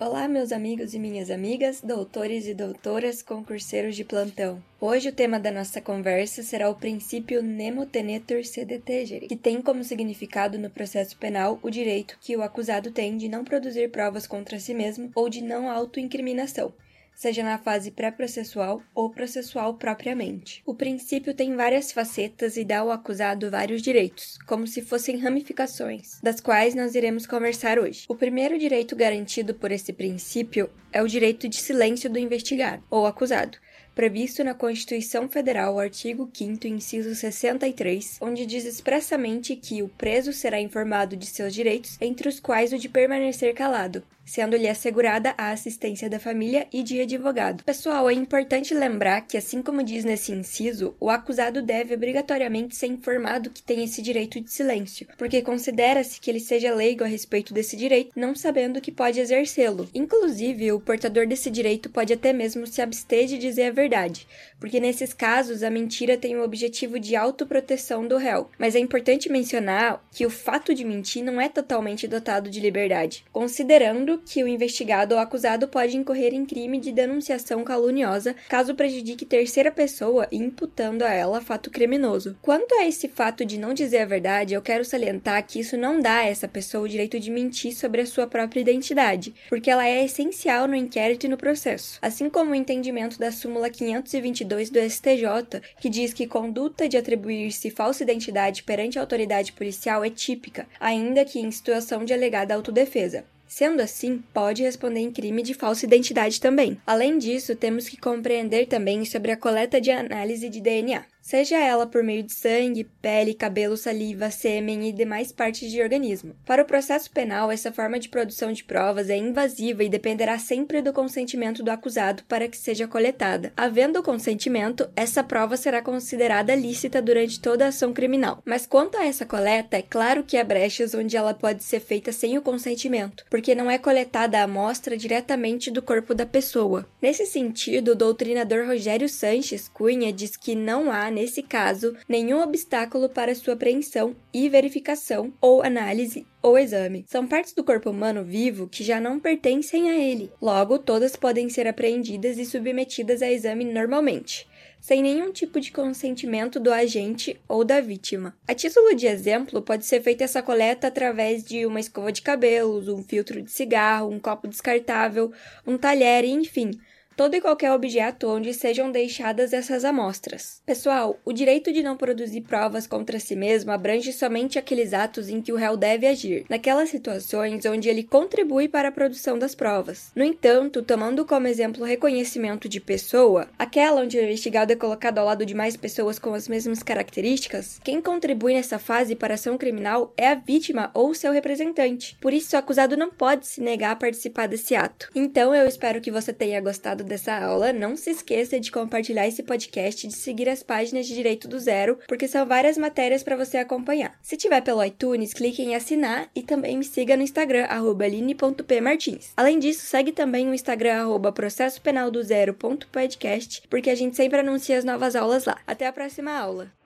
Olá, meus amigos e minhas amigas, doutores e doutoras, concurseiros de plantão. Hoje o tema da nossa conversa será o princípio nemo tenetur sede tegere, que tem como significado no processo penal o direito que o acusado tem de não produzir provas contra si mesmo ou de não autoincriminação, seja na fase pré-processual ou processual propriamente. O princípio tem várias facetas e dá ao acusado vários direitos, como se fossem ramificações, das quais nós iremos conversar hoje. O primeiro direito garantido por esse princípio é o direito de silêncio do investigado ou acusado, previsto na Constituição Federal, artigo 5 inciso 63, onde diz expressamente que o preso será informado de seus direitos, entre os quais o de permanecer calado, sendo-lhe assegurada a assistência da família e de advogado. Pessoal, é importante lembrar que, assim como diz nesse inciso, o acusado deve obrigatoriamente ser informado que tem esse direito de silêncio, porque considera-se que ele seja leigo a respeito desse direito, não sabendo que pode exercê-lo. Inclusive, o portador desse direito pode até mesmo se abster de dizer a verdade, porque nesses casos a mentira tem o objetivo de autoproteção do réu. Mas é importante mencionar que o fato de mentir não é totalmente dotado de liberdade, considerando que o investigado ou acusado pode incorrer em crime de denunciação caluniosa caso prejudique terceira pessoa, imputando a ela fato criminoso. Quanto a esse fato de não dizer a verdade, eu quero salientar que isso não dá a essa pessoa o direito de mentir sobre a sua própria identidade, porque ela é essencial no inquérito e no processo. Assim como o entendimento da súmula 522 do STJ, que diz que conduta de atribuir-se falsa identidade perante a autoridade policial é típica, ainda que em situação de alegada autodefesa. Sendo assim, pode responder em crime de falsa identidade também. Além disso, temos que compreender também sobre a coleta de análise de DNA seja ela por meio de sangue, pele, cabelo, saliva, sêmen e demais partes de organismo. Para o processo penal, essa forma de produção de provas é invasiva e dependerá sempre do consentimento do acusado para que seja coletada. Havendo o consentimento, essa prova será considerada lícita durante toda a ação criminal. Mas quanto a essa coleta, é claro que há brechas onde ela pode ser feita sem o consentimento, porque não é coletada a amostra diretamente do corpo da pessoa. Nesse sentido, o doutrinador Rogério Sanches Cunha diz que não há nesse caso, nenhum obstáculo para sua apreensão e verificação ou análise ou exame. São partes do corpo humano vivo que já não pertencem a ele. Logo, todas podem ser apreendidas e submetidas a exame normalmente sem nenhum tipo de consentimento do agente ou da vítima. A título de exemplo, pode ser feita essa coleta através de uma escova de cabelos, um filtro de cigarro, um copo descartável, um talher, enfim, todo e qualquer objeto onde sejam deixadas essas amostras. Pessoal, o direito de não produzir provas contra si mesmo abrange somente aqueles atos em que o réu deve agir, naquelas situações onde ele contribui para a produção das provas. No entanto, tomando como exemplo o reconhecimento de pessoa, aquela onde o investigado é colocado ao lado de mais pessoas com as mesmas características, quem contribui nessa fase para a ação criminal é a vítima ou seu representante. Por isso, o acusado não pode se negar a participar desse ato. Então, eu espero que você tenha gostado dessa aula, não se esqueça de compartilhar esse podcast e de seguir as páginas de Direito do Zero, porque são várias matérias para você acompanhar. Se tiver pelo iTunes, clique em assinar e também me siga no Instagram, aline.pmartins. Além disso, segue também o Instagram, arroba processopenaldozero.podcast, porque a gente sempre anuncia as novas aulas lá. Até a próxima aula!